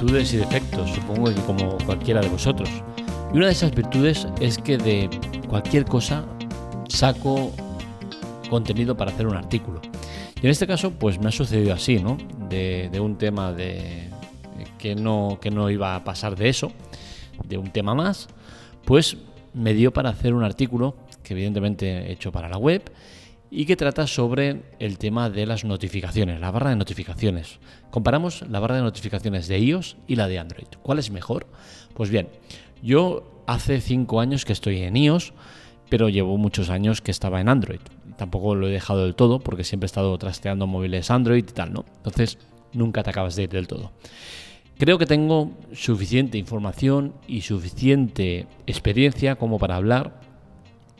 virtudes y defectos, supongo que como cualquiera de vosotros. Y una de esas virtudes es que de cualquier cosa saco contenido para hacer un artículo. Y en este caso, pues me ha sucedido así, ¿no? De, un tema de que no, que no iba a pasar de eso, de un tema más, pues me dio para hacer un artículo que evidentemente he hecho para la web y que trata sobre el tema de las notificaciones, la barra de notificaciones. Comparamos la barra de notificaciones de iOS y la de Android. ¿Cuál es mejor? Pues bien, yo hace cinco años que estoy en iOS, pero llevo muchos años que estaba en Android. Tampoco lo he dejado del todo porque siempre he estado trasteando móviles Android y tal, ¿no? Entonces nunca te acabas de ir del todo. Creo que tengo suficiente información y suficiente experiencia como para hablar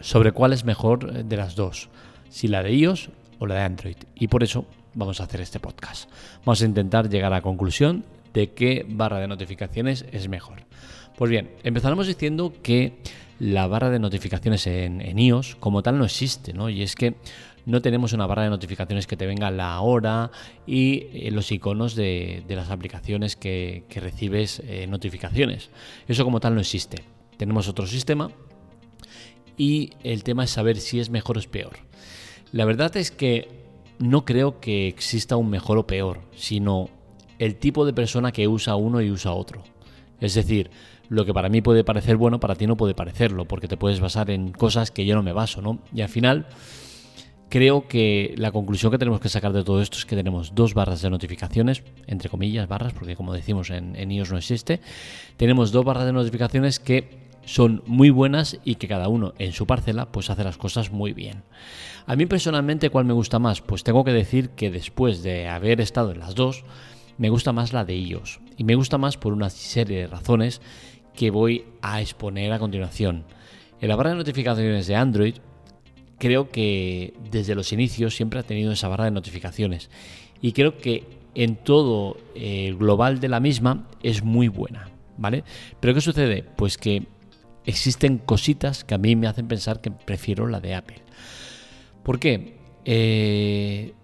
sobre cuál es mejor de las dos si la de iOS o la de Android. Y por eso vamos a hacer este podcast. Vamos a intentar llegar a la conclusión de qué barra de notificaciones es mejor. Pues bien, empezaremos diciendo que la barra de notificaciones en, iOS como tal no existe, ¿no? Y es que no tenemos una barra de notificaciones que te venga la hora y eh, los iconos de, las aplicaciones que, recibes eh, notificaciones. Eso como tal no existe. Tenemos otro sistema y el tema es saber si es mejor o es peor. La verdad es que no creo que exista un mejor o peor, sino el tipo de persona que usa uno y usa otro. Es decir, lo que para mí puede parecer bueno, para ti no puede parecerlo, porque te puedes basar en cosas que yo no me baso, ¿no? Y al final, creo que la conclusión que tenemos que sacar de todo esto es que tenemos dos barras de notificaciones, entre comillas barras, porque como decimos en, en iOS no existe, tenemos dos barras de notificaciones que son muy buenas y que cada uno en su parcela pues hace las cosas muy bien. A mí personalmente, ¿cuál me gusta más? Pues tengo que decir que después de haber estado en las dos, me gusta más la de iOS. Y me gusta más por una serie de razones que voy a exponer a continuación. En la barra de notificaciones de Android, creo que desde los inicios siempre ha tenido esa barra de notificaciones. Y creo que en todo el global de la misma es muy buena. ¿Vale? Pero ¿qué sucede? Pues que existen cositas que a mí me hacen pensar que prefiero la de Apple. ¿Por qué? Eh,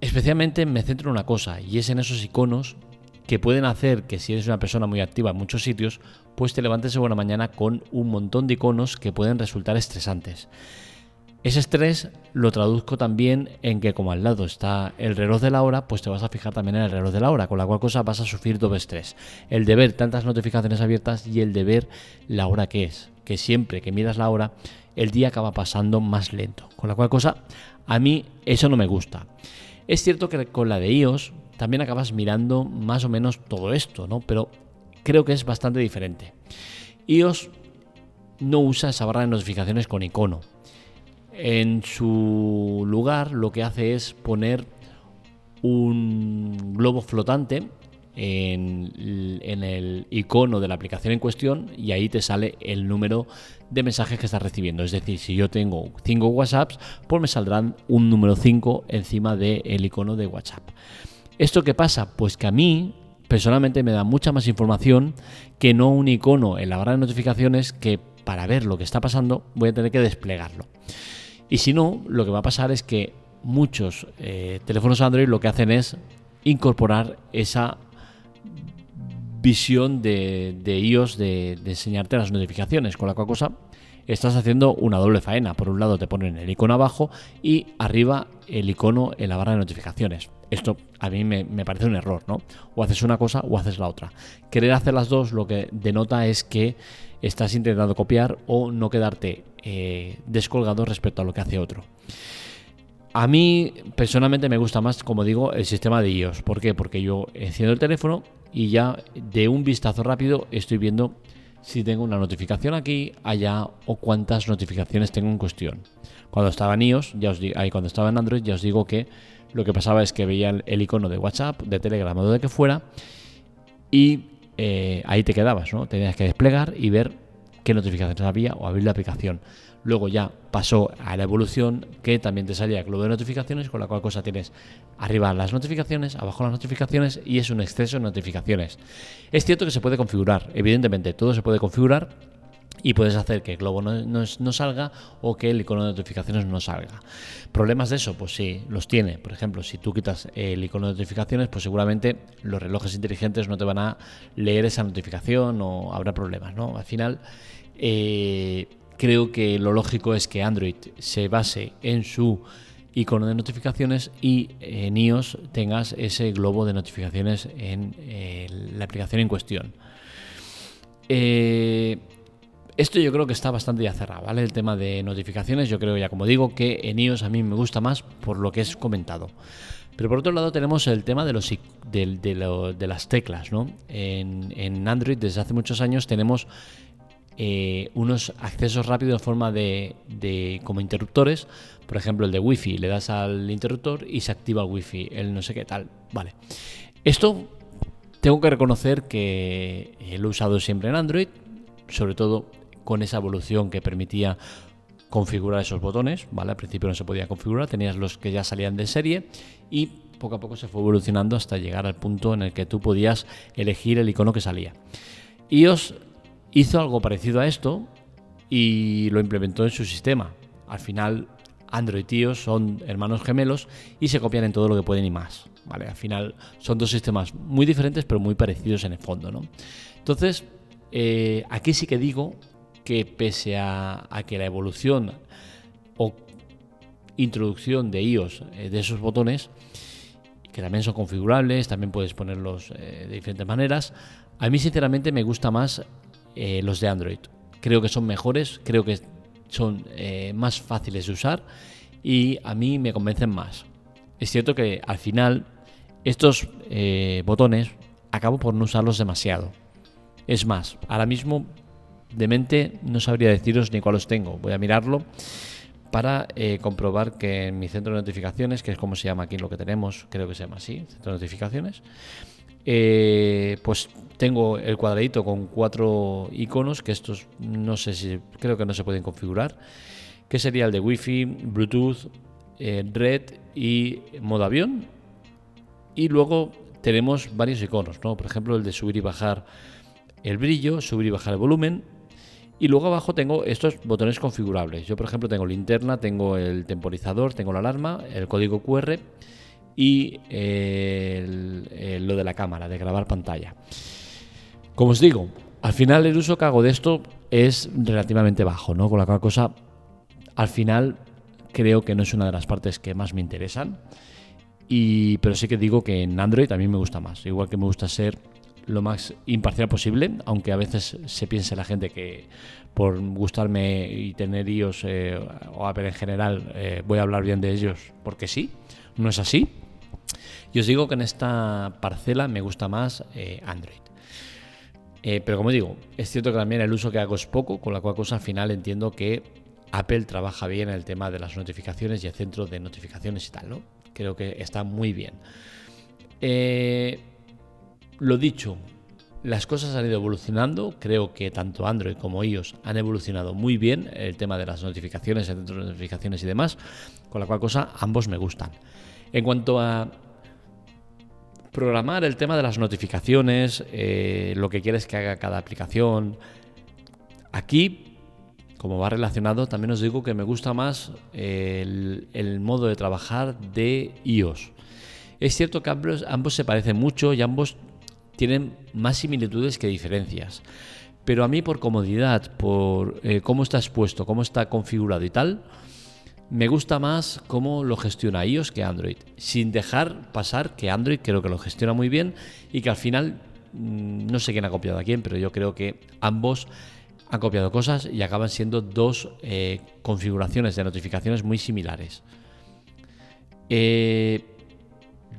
especialmente me centro en una cosa y es en esos iconos que pueden hacer que si eres una persona muy activa en muchos sitios, pues te levantes de buena mañana con un montón de iconos que pueden resultar estresantes. Ese estrés lo traduzco también en que como al lado está el reloj de la hora, pues te vas a fijar también en el reloj de la hora, con la cual cosa vas a sufrir doble estrés. El de ver tantas notificaciones abiertas y el de ver la hora que es. Que siempre que miras la hora, el día acaba pasando más lento. Con la cual cosa, a mí eso no me gusta. Es cierto que con la de iOS también acabas mirando más o menos todo esto, ¿no? Pero creo que es bastante diferente. iOS no usa esa barra de notificaciones con icono en su lugar lo que hace es poner un globo flotante en, el icono de la aplicación en cuestión y ahí te sale el número de mensajes que estás recibiendo. Es decir, si yo tengo 5 WhatsApps, pues me saldrán un número 5 encima del icono de WhatsApp. ¿Esto qué pasa? Pues que a mí personalmente me da mucha más información que no un icono en la barra de notificaciones que para ver lo que está pasando voy a tener que desplegarlo. Y si no, lo que va a pasar es que muchos eh, teléfonos Android lo que hacen es incorporar esa visión de, iOS de, enseñarte las notificaciones, con la cual cosa estás haciendo una doble faena. Por un lado te ponen el icono abajo y arriba el icono en la barra de notificaciones. Esto a mí me, parece un error, ¿no? O haces una cosa o haces la otra. Querer hacer las dos lo que denota es que estás intentando copiar o no quedarte eh, descolgado respecto a lo que hace otro. A mí personalmente me gusta más, como digo, el sistema de iOS. ¿Por qué? Porque yo enciendo el teléfono y ya de un vistazo rápido estoy viendo si tengo una notificación aquí, allá o cuántas notificaciones tengo en cuestión. Cuando estaba en iOS, ya os digo, cuando estaba en Android, ya os digo que lo que pasaba es que veía el, icono de WhatsApp, de Telegram o de que fuera y eh, ahí te quedabas, ¿no? Tenías que desplegar y ver qué notificaciones había o abrir la aplicación. Luego ya pasó a la evolución que también te salía el globo de notificaciones, con la cual cosa tienes arriba las notificaciones, abajo las notificaciones y es un exceso de notificaciones. Es cierto que se puede configurar, evidentemente todo se puede configurar y puedes hacer que el globo no, salga o que el icono de notificaciones no salga. ¿Problemas de eso? Pues sí, los tiene. Por ejemplo, si tú quitas el icono de notificaciones, pues seguramente los relojes inteligentes no te van a leer esa notificación o habrá problemas, ¿no? Al final, eh, creo que lo lógico es que Android se base en su icono de notificaciones y en iOS tengas ese globo de notificaciones en eh, la aplicación en cuestión. Eh, esto yo creo que está bastante ya cerrado, ¿vale? El tema de notificaciones, yo creo ya como digo que en iOS a mí me gusta más por lo que es comentado. Pero por otro lado tenemos el tema de, los, de, las teclas, ¿no? En, Android desde hace muchos años tenemos eh, unos accesos rápidos en forma de, como interruptores, por ejemplo el de Wi-Fi, le das al interruptor y se activa el Wi-Fi, el no sé qué tal, vale. Esto tengo que reconocer que lo he usado siempre en Android, sobre todo con esa evolución que permitía configurar esos botones, ¿vale? Al principio no se podía configurar, tenías los que ya salían de serie y poco a poco se fue evolucionando hasta llegar al punto en el que tú podías elegir el icono que salía. iOS hizo algo parecido a esto y lo implementó en su sistema. Al final Android y iOS son hermanos gemelos y se copian en todo lo que pueden y más. ¿vale? Al final son dos sistemas muy diferentes pero muy parecidos en el fondo. ¿no? Entonces, eh, aquí sí que digo que pese a, que la evolución o introducción de iOS eh, de esos botones, que también son configurables, también puedes ponerlos eh, de diferentes maneras, a mí sinceramente me gusta más eh, los de Android. Creo que son mejores, creo que son más fáciles de usar y a mí me convencen más. Es cierto que al final estos botones acabo por no usarlos demasiado. Es más, ahora mismo de mente no sabría deciros ni cuáles tengo. Voy a mirarlo para eh, comprobar que en mi centro de notificaciones, que es como se llama aquí lo que tenemos, creo que se llama así, centro de notificaciones, eh, pues tengo el cuadradito con cuatro iconos, que estos no sé si, creo que no se pueden configurar, que sería el de Wi-Fi, Bluetooth, eh, Red y modo avión. Y luego tenemos varios iconos, ¿no? Por ejemplo, el de subir y bajar el brillo, subir y bajar el volumen, y luego abajo tengo estos botones configurables. Yo, por ejemplo, tengo linterna, tengo el temporizador, tengo la alarma, el código QR y lo de la cámara, de grabar pantalla. Como os digo, al final el uso que hago de esto es relativamente bajo, ¿no? Con la cual cosa, al final creo que no es una de las partes que más me interesan. Y, pero sí que digo que en Android mí me gusta más. Igual que me gusta ser lo más imparcial posible, aunque a veces se piense la gente que por gustarme y tener iOS eh, o Apple en general eh, voy a hablar bien de ellos porque sí, no es así. Y os digo que en esta parcela me gusta más eh, Android. pero como digo, es cierto que también el uso que hago es poco, con la cual cosa al final entiendo que Apple trabaja bien en el tema de las notificaciones y el centro de notificaciones y tal, ¿no? Creo que está muy bien. Eh, lo dicho, las cosas han ido evolucionando. Creo que tanto Android como iOS han evolucionado muy bien el tema de las notificaciones, el centro de notificaciones y demás, con la cual cosa ambos me gustan. En cuanto a programar el tema de las notificaciones, eh, lo que quieres que haga cada aplicación, aquí, como va relacionado, también os digo que me gusta más el, modo de trabajar de iOS. Es cierto que ambos se parecen mucho y ambos tienen más similitudes que diferencias. Pero a mí por comodidad, por eh, cómo está expuesto, cómo está configurado y tal, me gusta más cómo lo gestiona iOS que Android. Sin dejar pasar que Android creo que lo gestiona muy bien y que al final, mm, no sé quién ha copiado a quién, pero yo creo que ambos han copiado cosas y acaban siendo dos eh, configuraciones de notificaciones muy similares. Eh,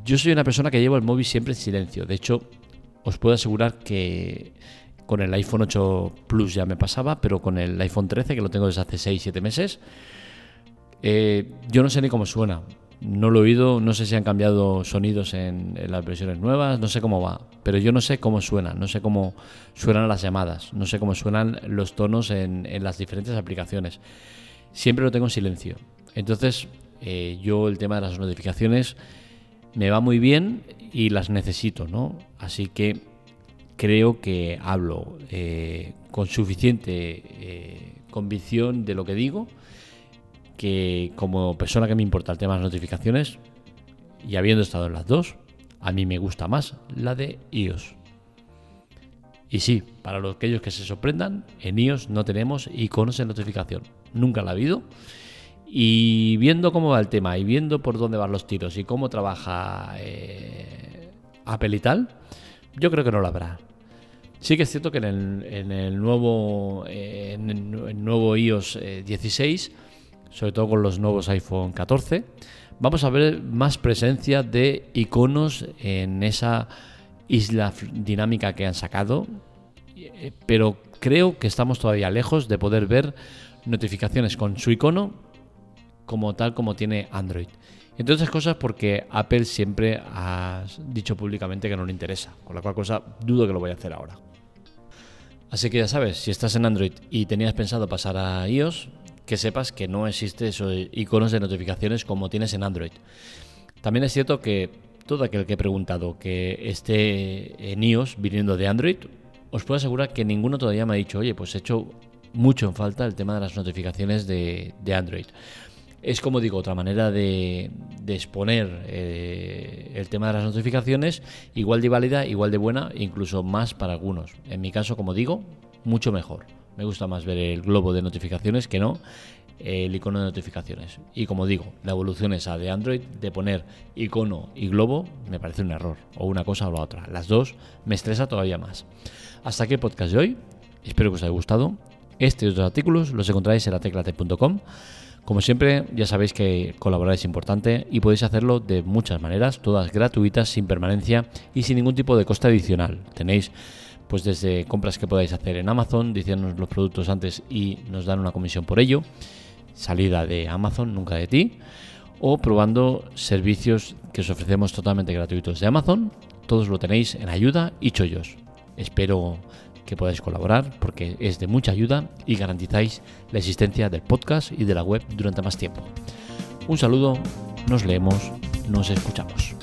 yo soy una persona que llevo el móvil siempre en silencio. De hecho, os puedo asegurar que con el iPhone 8 Plus ya me pasaba, pero con el iPhone 13, que lo tengo desde hace 6-7 meses, eh, yo no sé ni cómo suena. No lo he oído, no sé si han cambiado sonidos en, las versiones nuevas, no sé cómo va, pero yo no sé cómo suena, no sé cómo suenan las llamadas, no sé cómo suenan los tonos en, las diferentes aplicaciones. Siempre lo tengo en silencio. Entonces, eh, yo el tema de las notificaciones me va muy bien y las necesito, ¿no? Así que creo que hablo eh, con suficiente eh, convicción de lo que digo, que como persona que me importa el tema de las notificaciones, y habiendo estado en las dos, a mí me gusta más la de iOS. Y sí, para los aquellos que se sorprendan, en iOS no tenemos iconos de notificación. Nunca la ha habido. Y viendo cómo va el tema y viendo por dónde van los tiros y cómo trabaja eh, Apple y tal, yo creo que no lo habrá. Sí que es cierto que en el, nuevo, en el nuevo iOS 16, eh, sobre todo con los nuevos iPhone 14, vamos a ver más presencia de iconos en esa isla dinámica que han sacado, eh, pero creo que estamos todavía lejos de poder ver notificaciones con su icono como tal como tiene Android. Entonces cosas porque Apple siempre ha dicho públicamente que no le interesa, con la cual cosa dudo que lo voy a hacer ahora. Así que ya sabes, si estás en Android y tenías pensado pasar a iOS, que sepas que no existe esos iconos de notificaciones como tienes en Android. También es cierto que todo aquel que he preguntado que esté en iOS viniendo de Android, os puedo asegurar que ninguno todavía me ha dicho, oye, pues he hecho mucho en falta el tema de las notificaciones de, Android. Es como digo, otra manera de, exponer eh, el tema de las notificaciones, igual de válida, igual de buena, incluso más para algunos. En mi caso, como digo, mucho mejor. Me gusta más ver el globo de notificaciones que no el icono de notificaciones. Y como digo, la evolución esa de Android de poner icono y globo me parece un error, o una cosa o la otra. Las dos me estresa todavía más. Hasta aquí el podcast de hoy. Espero que os haya gustado. Este y otros artículos los encontráis en la teclate.com. Como siempre, ya sabéis que colaborar es importante y podéis hacerlo de muchas maneras, todas gratuitas, sin permanencia y sin ningún tipo de coste adicional. Tenéis pues desde compras que podáis hacer en Amazon, diciéndonos los productos antes y nos dan una comisión por ello, salida de Amazon, nunca de ti, o probando servicios que os ofrecemos totalmente gratuitos de Amazon, todos lo tenéis en ayuda y chollos. Espero que podáis colaborar porque es de mucha ayuda y garantizáis la existencia del podcast y de la web durante más tiempo. Un saludo, nos leemos, nos escuchamos.